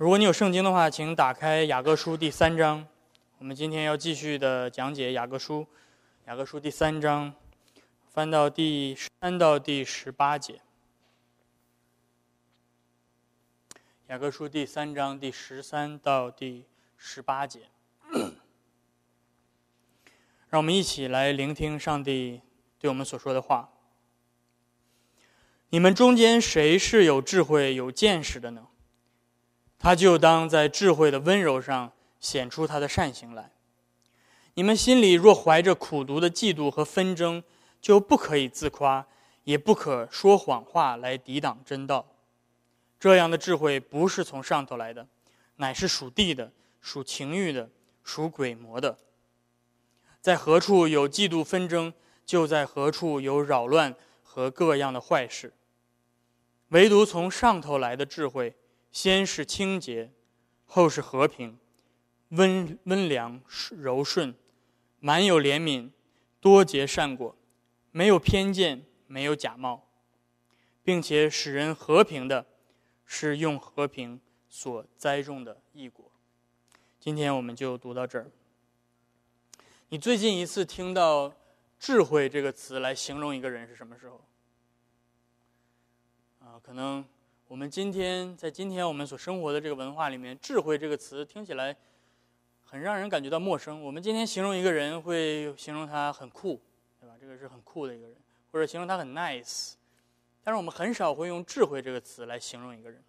如果你有圣经的话，请打开雅各书第三章。我们今天要继续的讲解雅各书，雅各书第三章，翻到第三到第十八节。雅各书第三章第十三到第十八节，让我们一起来聆听上帝对我们所说的话。你们中间谁是有智慧、有见识的呢？他就当在智慧的温柔上显出他的善行来。你们心里若怀着苦毒的嫉妒和纷争，就不可以自夸，也不可说谎话来抵挡真道。这样的智慧不是从上头来的，乃是属地的、属情欲的、属鬼魔的。在何处有嫉妒纷争，就在何处有扰乱和各样的坏事。唯独从上头来的智慧，先是清洁，后是和平，温温良柔顺，满有怜悯，多结善果，没有偏见，没有假冒，并且使人和平的，是用和平所栽种的异果。今天我们就读到这儿。你最近一次听到“智慧”这个词来形容一个人是什么时候？啊，可能我们今天在今天我们所生活的这个文化里面，“智慧”这个词听起来很让人感觉到陌生。我们今天形容一个人，会形容他很酷，对吧？这个是很酷的一个人，或者形容他很 nice。但是我们很少会用“智慧”这个词来形容一个人。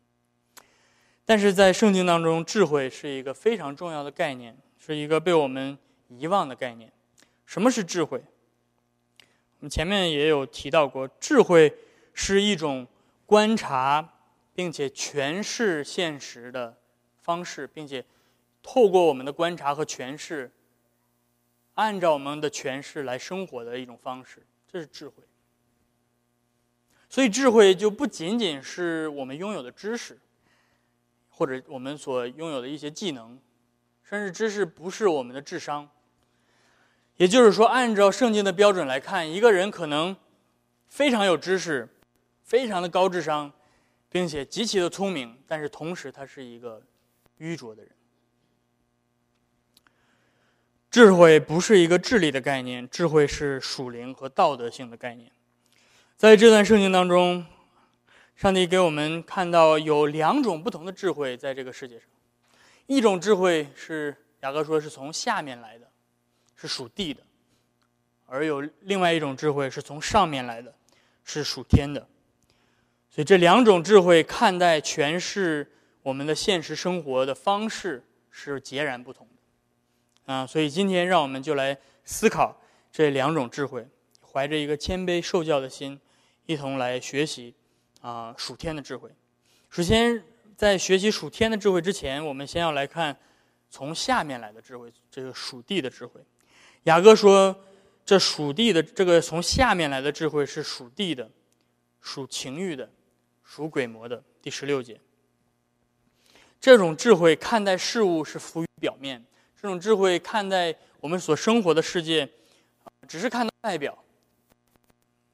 但是在圣经当中，智慧是一个非常重要的概念，是一个被我们遗忘的概念。什么是智慧？我们前面也有提到过，智慧是一种。观察，并且诠释现实的方式，并且透过我们的观察和诠释，按照我们的诠释来生活的一种方式，这是智慧。所以，智慧就不仅仅是我们拥有的知识，或者我们所拥有的一些技能，甚至知识不是我们的智商。也就是说，按照圣经的标准来看，一个人可能非常有知识。非常的高智商，并且极其的聪明，但是同时他是一个愚拙的人。智慧不是一个智力的概念，智慧是属灵和道德性的概念。在这段圣经当中，上帝给我们看到有两种不同的智慧在这个世界上，一种智慧是雅各说是从下面来的，是属地的；而有另外一种智慧是从上面来的，是属天的。所以这两种智慧看待诠释我们的现实生活的方式是截然不同的，啊，所以今天让我们就来思考这两种智慧，怀着一个谦卑受教的心，一同来学习啊属天的智慧。首先，在学习属天的智慧之前，我们先要来看从下面来的智慧，这个属地的智慧。雅各说，这属地的这个从下面来的智慧是属地的，属情欲的。属鬼魔的第十六节，这种智慧看待事物是浮于表面，这种智慧看待我们所生活的世界，只是看到外表，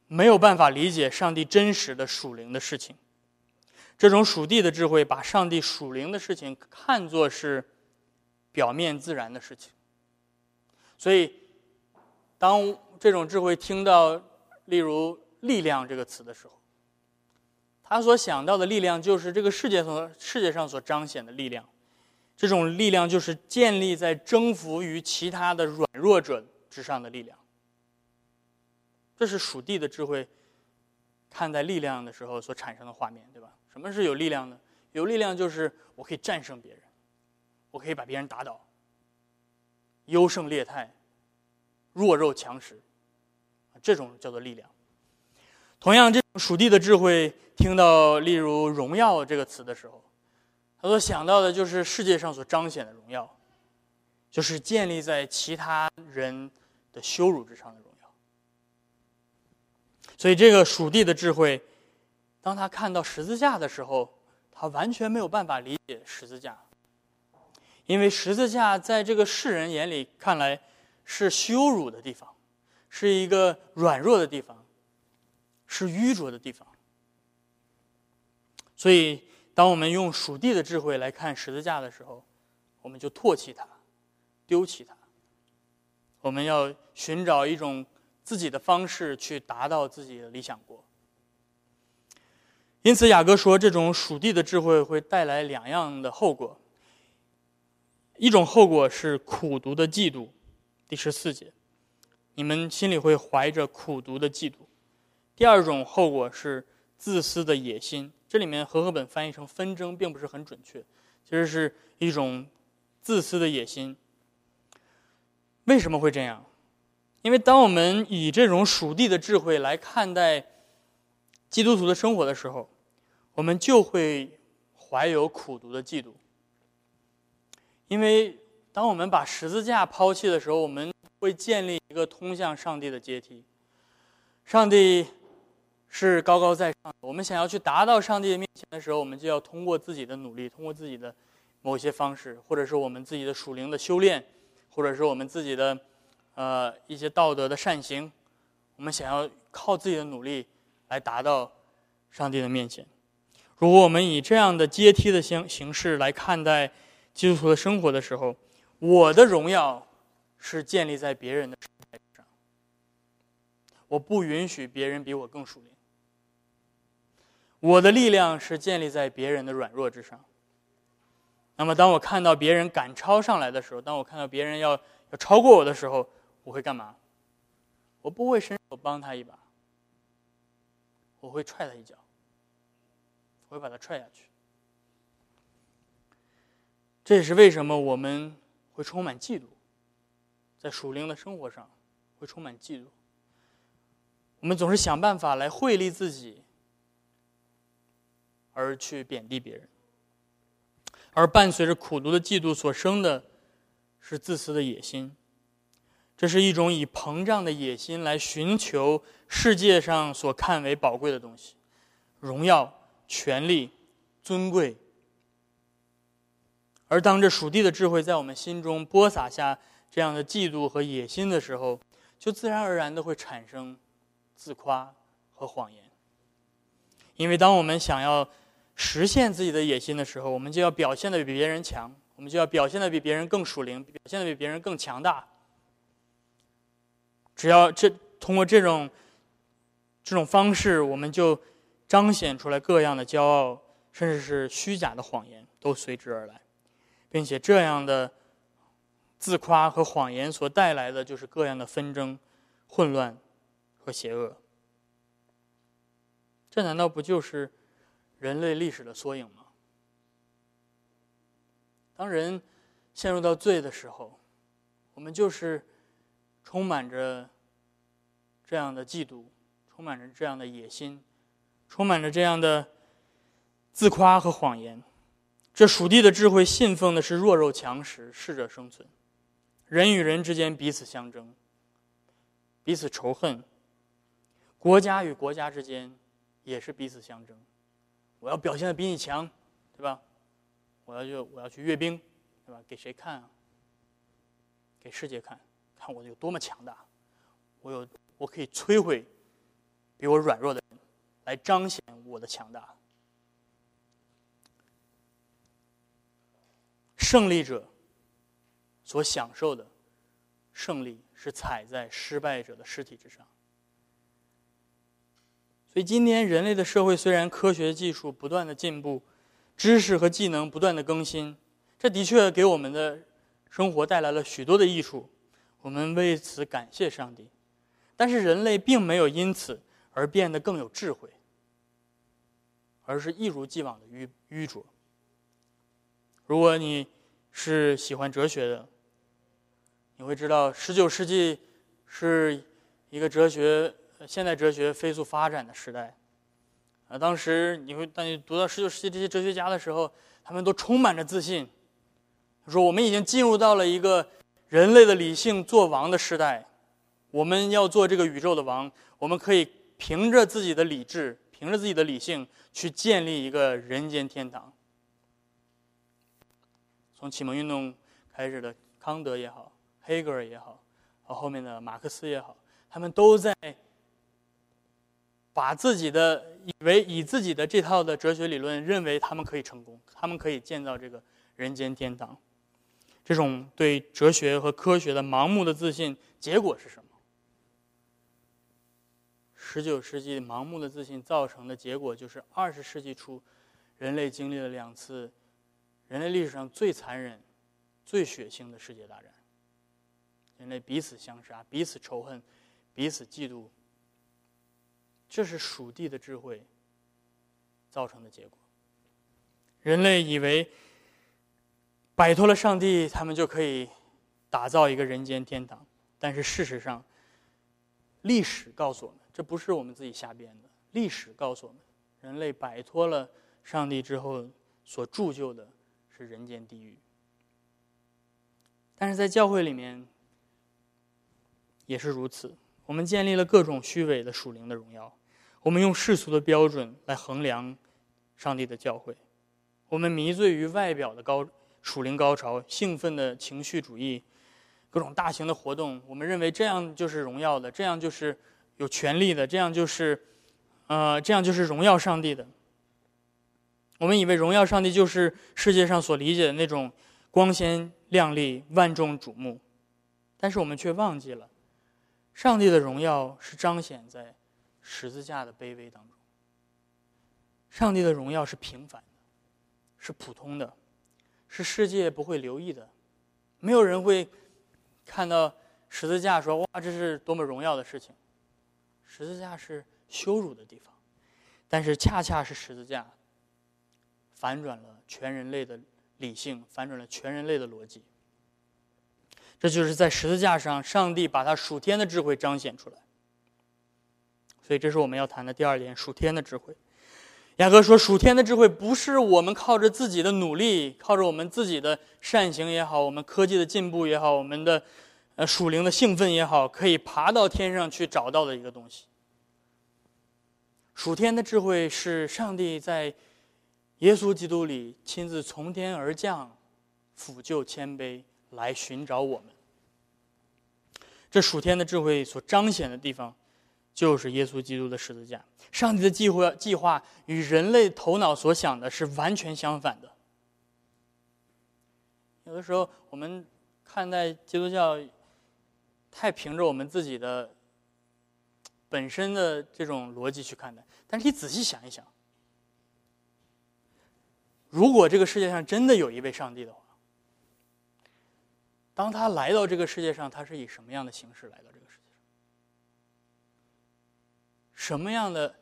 没有办法理解上帝真实的属灵的事情。这种属地的智慧把上帝属灵的事情看作是表面自然的事情，所以当这种智慧听到例如“力量”这个词的时候，他所想到的力量，就是这个世界所世界上所彰显的力量。这种力量就是建立在征服于其他的软弱者之上的力量。这是属地的智慧看待力量的时候所产生的画面，对吧？什么是有力量呢？有力量就是我可以战胜别人，我可以把别人打倒，优胜劣汰，弱肉强食，这种叫做力量。同样，这属地的智慧，听到例如“荣耀”这个词的时候，他所想到的就是世界上所彰显的荣耀，就是建立在其他人的羞辱之上的荣耀。所以，这个属地的智慧，当他看到十字架的时候，他完全没有办法理解十字架，因为十字架在这个世人眼里看来是羞辱的地方，是一个软弱的地方。是愚拙的地方，所以当我们用属地的智慧来看十字架的时候，我们就唾弃它，丢弃它。我们要寻找一种自己的方式去达到自己的理想国。因此，雅各说，这种属地的智慧会带来两样的后果。一种后果是苦读的嫉妒，第十四节，你们心里会怀着苦读的嫉妒。第二种后果是自私的野心，这里面和合本翻译成纷争，并不是很准确，其实是一种自私的野心。为什么会这样？因为当我们以这种属地的智慧来看待基督徒的生活的时候，我们就会怀有苦读的嫉妒。因为当我们把十字架抛弃的时候，我们会建立一个通向上帝的阶梯。上帝是高高在上，我们想要去达到上帝的面前的时候，我们就要通过自己的努力，通过自己的某些方式，或者是我们自己的属灵的修炼，或者是我们自己的呃一些道德的善行，我们想要靠自己的努力来达到上帝的面前。如果我们以这样的阶梯的形形式来看待，基督徒的生活的时候，我的荣耀是建立在别人的上。我不允许别人比我更属灵。我的力量是建立在别人的软弱之上。那么，当我看到别人赶超上来的时候，当我看到别人要要超过我的时候，我会干嘛？我不会伸手帮他一把，我会踹他一脚，我会把他踹下去。这也是为什么我们会充满嫉妒，在属灵的生活上会充满嫉妒。我们总是想办法来惠利自己，而去贬低别人。而伴随着苦读的嫉妒所生的，是自私的野心。这是一种以膨胀的野心来寻求世界上所看为宝贵的东西：荣耀、权力、尊贵。而当这属地的智慧在我们心中播撒下这样的嫉妒和野心的时候，就自然而然的会产生自夸和谎言。因为当我们想要实现自己的野心的时候，我们就要表现的比别人强，我们就要表现的比别人更属灵，表现的比别人更强大。只要这通过这种这种方式，我们就彰显出来各样的骄傲，甚至是虚假的谎言，都随之而来。并且这样的自夸和谎言所带来的，就是各样的纷争、混乱和邪恶。这难道不就是人类历史的缩影吗？当人陷入到罪的时候，我们就是充满着这样的嫉妒，充满着这样的野心，充满着这样的自夸和谎言。这属地的智慧信奉的是弱肉强食，适者生存。人与人之间彼此相争，彼此仇恨。国家与国家之间也是彼此相争。我要表现的比你强，对吧？我要就我要去阅兵，对吧？给谁看啊？给世界看，看我有多么强大。我有，我可以摧毁比我软弱的人，来彰显我的强大。胜利者所享受的胜利，是踩在失败者的尸体之上。所以，今天人类的社会虽然科学技术不断的进步，知识和技能不断的更新，这的确给我们的生活带来了许多的益处，我们为此感谢上帝。但是，人类并没有因此而变得更有智慧，而是一如既往的愚愚拙。如果你是喜欢哲学的，你会知道，十九世纪是一个哲学现代哲学飞速发展的时代。啊，当时你会当你读到十九世纪这些哲学家的时候，他们都充满着自信，说我们已经进入到了一个人类的理性做王的时代，我们要做这个宇宙的王，我们可以凭着自己的理智，凭着自己的理性去建立一个人间天堂。从启蒙运动开始的康德也好，黑格尔也好，和后面的马克思也好，他们都在把自己的以为以自己的这套的哲学理论，认为他们可以成功，他们可以建造这个人间天堂。这种对哲学和科学的盲目的自信，结果是什么？十九世纪盲目的自信造成的结果，就是二十世纪初，人类经历了两次人类历史上最残忍、最血腥的世界大战。人类彼此相杀，彼此仇恨，彼此嫉妒。这是属地的智慧造成的结果。人类以为摆脱了上帝，他们就可以打造一个人间天堂。但是事实上，历史告诉我们，这不是我们自己瞎编的。历史告诉我们，人类摆脱了上帝之后，所铸就的是人间地狱。但是在教会里面。也是如此，我们建立了各种虚伪的属灵的荣耀，我们用世俗的标准来衡量上帝的教会，我们迷醉于外表的高属灵高潮、兴奋的情绪主义、各种大型的活动，我们认为这样就是荣耀的，这样就是有权利的，这样就是，呃，这样就是荣耀上帝的。我们以为荣耀上帝就是世界上所理解的那种光鲜亮丽、万众瞩目，但是我们却忘记了。上帝的荣耀是彰显在十字架的卑微当中。上帝的荣耀是平凡的，是普通的，是世界不会留意的。没有人会看到十字架说：“哇，这是多么荣耀的事情！”十字架是羞辱的地方，但是恰恰是十字架反转了全人类的理性，反转了全人类的逻辑。这就是在十字架上，上帝把他属天的智慧彰显出来。所以，这是我们要谈的第二点：属天的智慧。雅各说，属天的智慧不是我们靠着自己的努力，靠着我们自己的善行也好，我们科技的进步也好，我们的呃属灵的兴奋也好，可以爬到天上去找到的一个东西。属天的智慧是上帝在耶稣基督里亲自从天而降，抚救谦卑。来寻找我们，这属天的智慧所彰显的地方，就是耶稣基督的十字架。上帝的计划计划与人类头脑所想的是完全相反的。有的时候，我们看待基督教，太凭着我们自己的本身的这种逻辑去看待。但是你仔细想一想，如果这个世界上真的有一位上帝的话，当他来到这个世界上，他是以什么样的形式来到这个世界上？什么样的、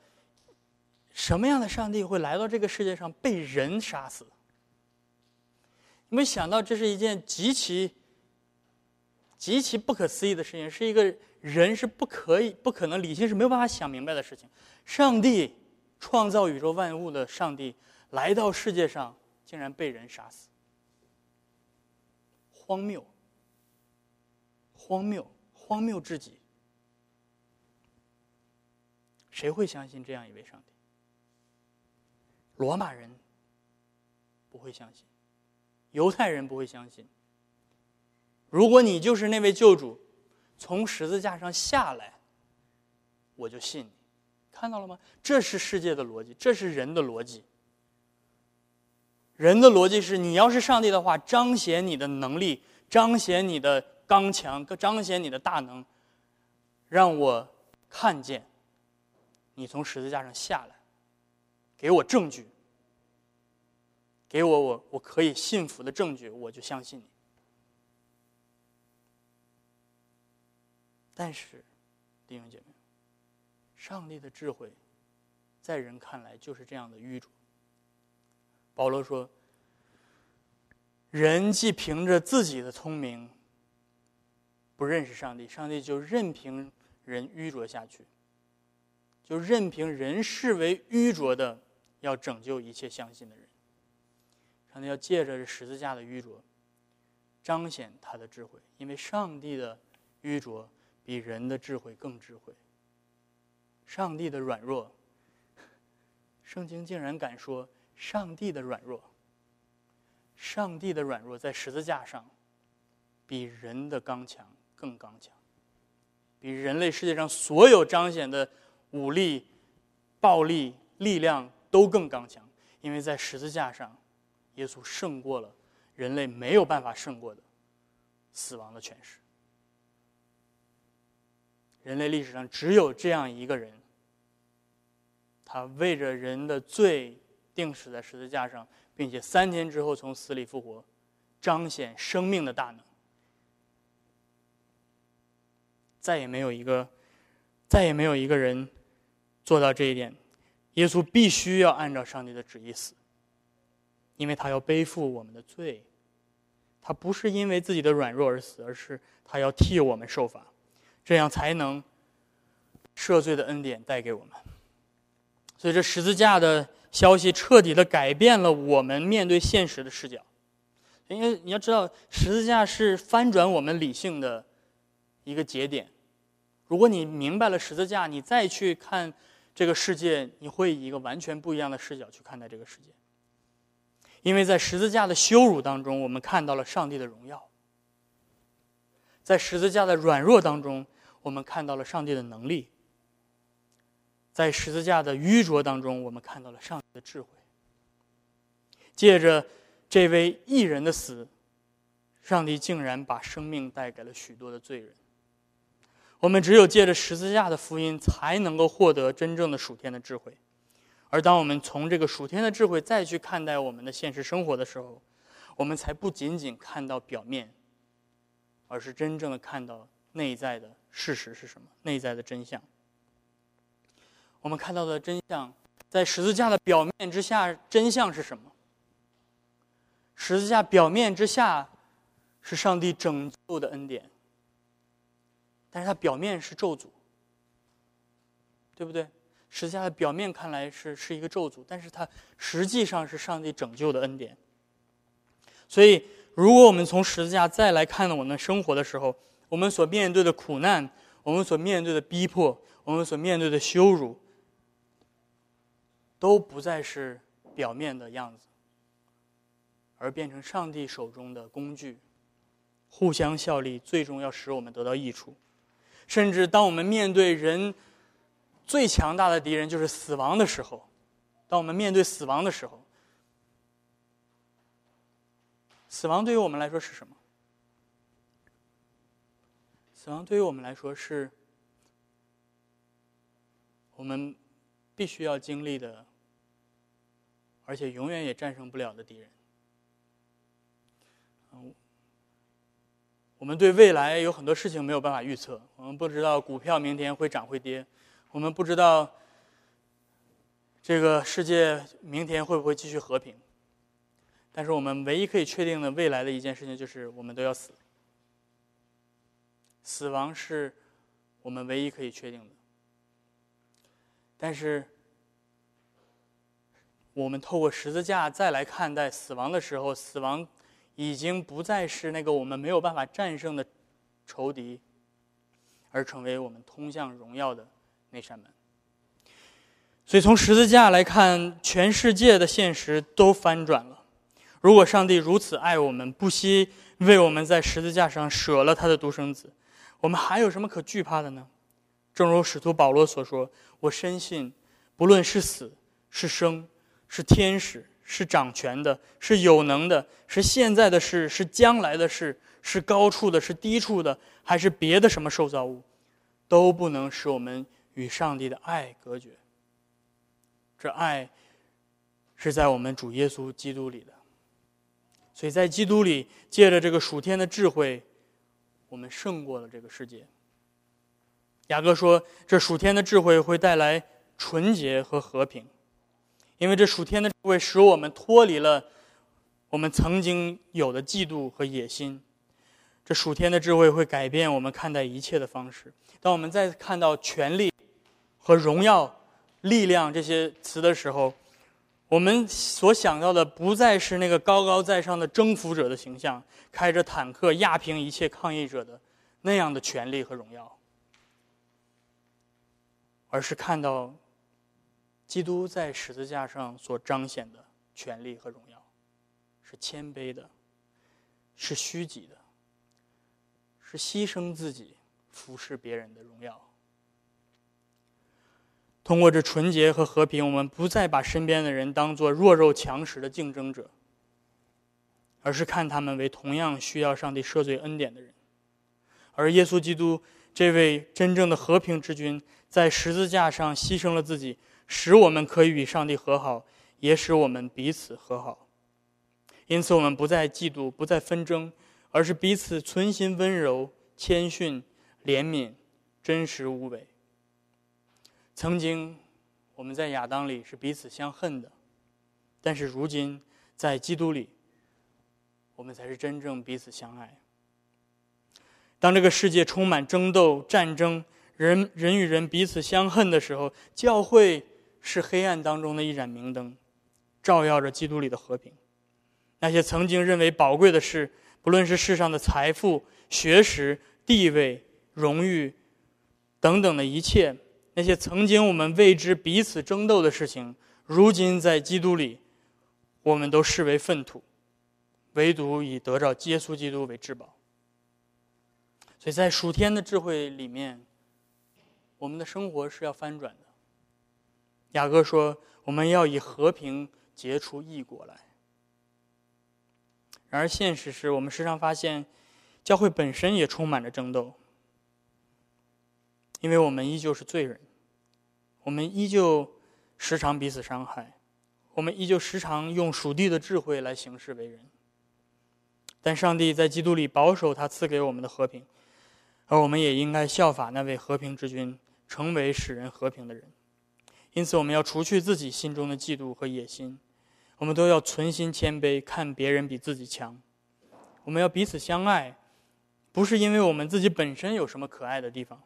什么样的上帝会来到这个世界上被人杀死？你没想到这是一件极其、极其不可思议的事情，是一个人是不可以、不可能、理性是没有办法想明白的事情。上帝创造宇宙万物的上帝来到世界上，竟然被人杀死，荒谬！荒谬，荒谬至极。谁会相信这样一位上帝？罗马人不会相信，犹太人不会相信。如果你就是那位救主，从十字架上下来，我就信你。看到了吗？这是世界的逻辑，这是人的逻辑。人的逻辑是：你要是上帝的话，彰显你的能力，彰显你的。刚强，更彰显你的大能，让我看见你从十字架上下来，给我证据，给我我我可以信服的证据，我就相信你。但是，弟兄姐妹，上帝的智慧，在人看来就是这样的愚拙。保罗说：“人既凭着自己的聪明。”不认识上帝，上帝就任凭人愚拙下去，就任凭人视为愚拙的，要拯救一切相信的人。上帝要借着这十字架的愚拙，彰显他的智慧，因为上帝的愚拙比人的智慧更智慧。上帝的软弱，圣经竟然敢说上帝的软弱，上帝的软弱在十字架上比人的刚强。更刚强，比人类世界上所有彰显的武力、暴力、力量都更刚强，因为在十字架上，耶稣胜过了人类没有办法胜过的死亡的权势。人类历史上只有这样一个人，他为着人的罪定死在十字架上，并且三天之后从死里复活，彰显生命的大能。再也没有一个，再也没有一个人做到这一点。耶稣必须要按照上帝的旨意死，因为他要背负我们的罪。他不是因为自己的软弱而死，而是他要替我们受罚。这样才能赦罪的恩典带给我们。所以，这十字架的消息彻底的改变了我们面对现实的视角。因为你要知道，十字架是翻转我们理性的一个节点。如果你明白了十字架，你再去看这个世界，你会以一个完全不一样的视角去看待这个世界。因为在十字架的羞辱当中，我们看到了上帝的荣耀；在十字架的软弱当中，我们看到了上帝的能力，在十字架的愚拙当中，我们看到了上帝的智慧。借着这位异人的死，上帝竟然把生命带给了许多的罪人。我们只有借着十字架的福音，才能够获得真正的属天的智慧。而当我们从这个属天的智慧再去看待我们的现实生活的时候，我们才不仅仅看到表面，而是真正的看到内在的。事实是什么？内在的真相。我们看到的真相，在十字架的表面之下，真相是什么？十字架表面之下，是上帝拯救的恩典，但是它表面是咒诅，对不对？十字架的表面看来是是一个咒诅，但是它实际上是上帝拯救的恩典。所以，如果我们从十字架再来看到我们生活的时候，我们所面对的苦难，我们所面对的逼迫，我们所面对的羞辱，都不再是表面的样子，而变成上帝手中的工具，互相效力，最终要使我们得到益处。甚至当我们面对人最强大的敌人就是死亡的时候，当我们面对死亡的时候，死亡对于我们来说是什么？死亡对于我们来说是我们必须要经历的，而且永远也战胜不了的敌人。我们对未来有很多事情没有办法预测，我们不知道股票明天会涨会跌，我们不知道这个世界明天会不会继续和平。但是我们唯一可以确定的未来的一件事情就是，我们都要死。死亡是我们唯一可以确定的，但是我们透过十字架再来看待死亡的时候，死亡已经不再是那个我们没有办法战胜的仇敌，而成为我们通向荣耀的那扇门。所以，从十字架来看，全世界的现实都翻转了。如果上帝如此爱我们，不惜为我们在十字架上舍了他的独生子。我们还有什么可惧怕的呢？正如使徒保罗所说：“我深信，不论是死是生，是天使，是掌权的，是有能的，是现在的事，是将来的事，是高处的，是低处的，还是别的什么受造物，都不能使我们与上帝的爱隔绝。这爱是在我们主耶稣基督里的。所以在基督里，借着这个属天的智慧。”我们胜过了这个世界。雅各说：“这属天的智慧会带来纯洁和和平，因为这属天的智慧使我们脱离了我们曾经有的嫉妒和野心。这属天的智慧会改变我们看待一切的方式。当我们再看到权力和荣耀、力量这些词的时候，我们所想到的不再是那个高高在上的征服者的形象，开着坦克压平一切抗议者的那样的权利和荣耀，而是看到基督在十字架上所彰显的权利和荣耀，是谦卑的，是虚己的，是牺牲自己服侍别人的荣耀。通过这纯洁和和平，我们不再把身边的人当作弱肉强食的竞争者，而是看他们为同样需要上帝赦罪恩典的人。而耶稣基督这位真正的和平之君，在十字架上牺牲了自己，使我们可以与上帝和好，也使我们彼此和好。因此，我们不再嫉妒，不再纷争，而是彼此存心温柔、谦逊、怜悯、真实无伪。曾经，我们在亚当里是彼此相恨的，但是如今在基督里，我们才是真正彼此相爱。当这个世界充满争斗、战争，人人与人彼此相恨的时候，教会是黑暗当中的一盏明灯，照耀着基督里的和平。那些曾经认为宝贵的事，不论是世上的财富、学识、地位、荣誉等等的一切。那些曾经我们为之彼此争斗的事情，如今在基督里，我们都视为粪土，唯独以得着耶稣基督为至宝。所以在属天的智慧里面，我们的生活是要翻转的。雅各说：“我们要以和平结出异果来。”然而现实是我们时常发现，教会本身也充满着争斗。因为我们依旧是罪人，我们依旧时常彼此伤害，我们依旧时常用属地的智慧来行事为人。但上帝在基督里保守他赐给我们的和平，而我们也应该效法那位和平之君，成为使人和平的人。因此，我们要除去自己心中的嫉妒和野心，我们都要存心谦卑，看别人比自己强。我们要彼此相爱，不是因为我们自己本身有什么可爱的地方。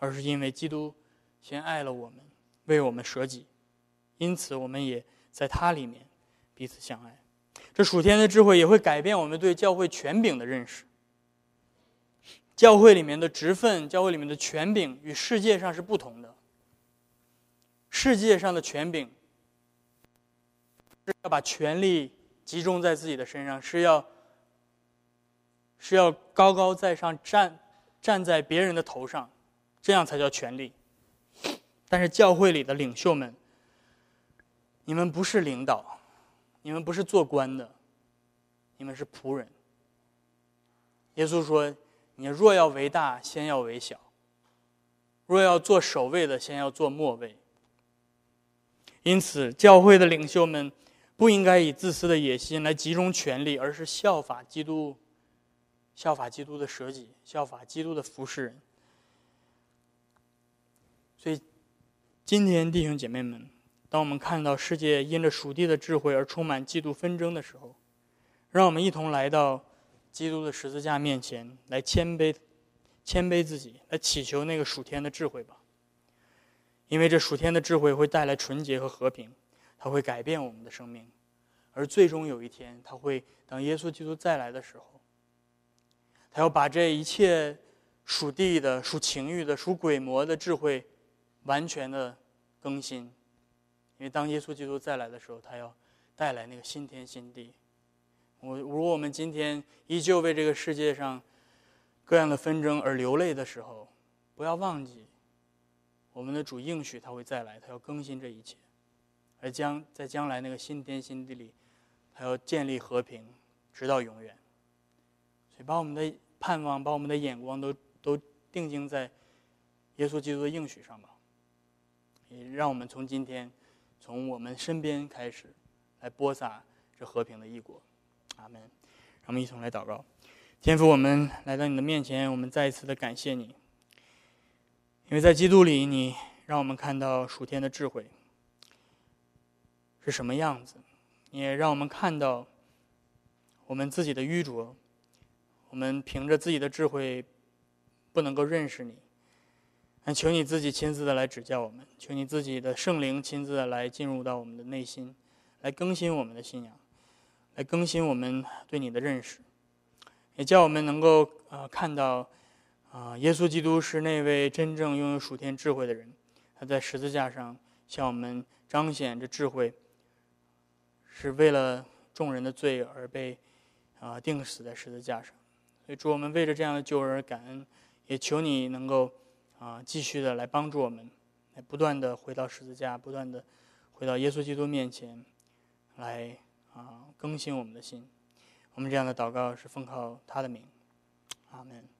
而是因为基督先爱了我们，为我们舍己，因此我们也在他里面彼此相爱。这属天的智慧也会改变我们对教会权柄的认识。教会里面的职分，教会里面的权柄与世界上是不同的。世界上的权柄是要把权力集中在自己的身上，是要是要高高在上站站在别人的头上。这样才叫权力。但是教会里的领袖们，你们不是领导，你们不是做官的，你们是仆人。耶稣说：“你若要为大，先要为小；若要做首位的，先要做末位。”因此，教会的领袖们不应该以自私的野心来集中权力，而是效法基督，效法基督的舍己，效法基督的服侍人。所以，今天弟兄姐妹们，当我们看到世界因着属地的智慧而充满嫉妒纷争的时候，让我们一同来到基督的十字架面前，来谦卑、谦卑自己，来祈求那个属天的智慧吧。因为这属天的智慧会带来纯洁和和平，它会改变我们的生命，而最终有一天，它会当耶稣基督再来的时候，他要把这一切属地的、属情欲的、属鬼魔的智慧。完全的更新，因为当耶稣基督再来的时候，他要带来那个新天新地。我如果我们今天依旧为这个世界上各样的纷争而流泪的时候，不要忘记，我们的主应许他会再来，他要更新这一切，而将在将来那个新天新地里，他要建立和平，直到永远。所以，把我们的盼望，把我们的眼光都都定睛在耶稣基督的应许上吧。也让我们从今天，从我们身边开始，来播撒这和平的异国。阿门。让我们一同来祷告。天父，我们来到你的面前，我们再一次的感谢你，因为在基督里，你让我们看到属天的智慧是什么样子，也让我们看到我们自己的愚拙，我们凭着自己的智慧不能够认识你。求你自己亲自的来指教我们，求你自己的圣灵亲自的来进入到我们的内心，来更新我们的信仰，来更新我们对你的认识，也叫我们能够啊看到啊耶稣基督是那位真正拥有属天智慧的人，他在十字架上向我们彰显这智慧，是为了众人的罪而被啊钉死在十字架上，所以主我们为着这样的救恩而感恩，也求你能够。啊，继续的来帮助我们，来不断的回到十字架，不断的回到耶稣基督面前，来啊更新我们的心。我们这样的祷告是奉靠他的名，阿门。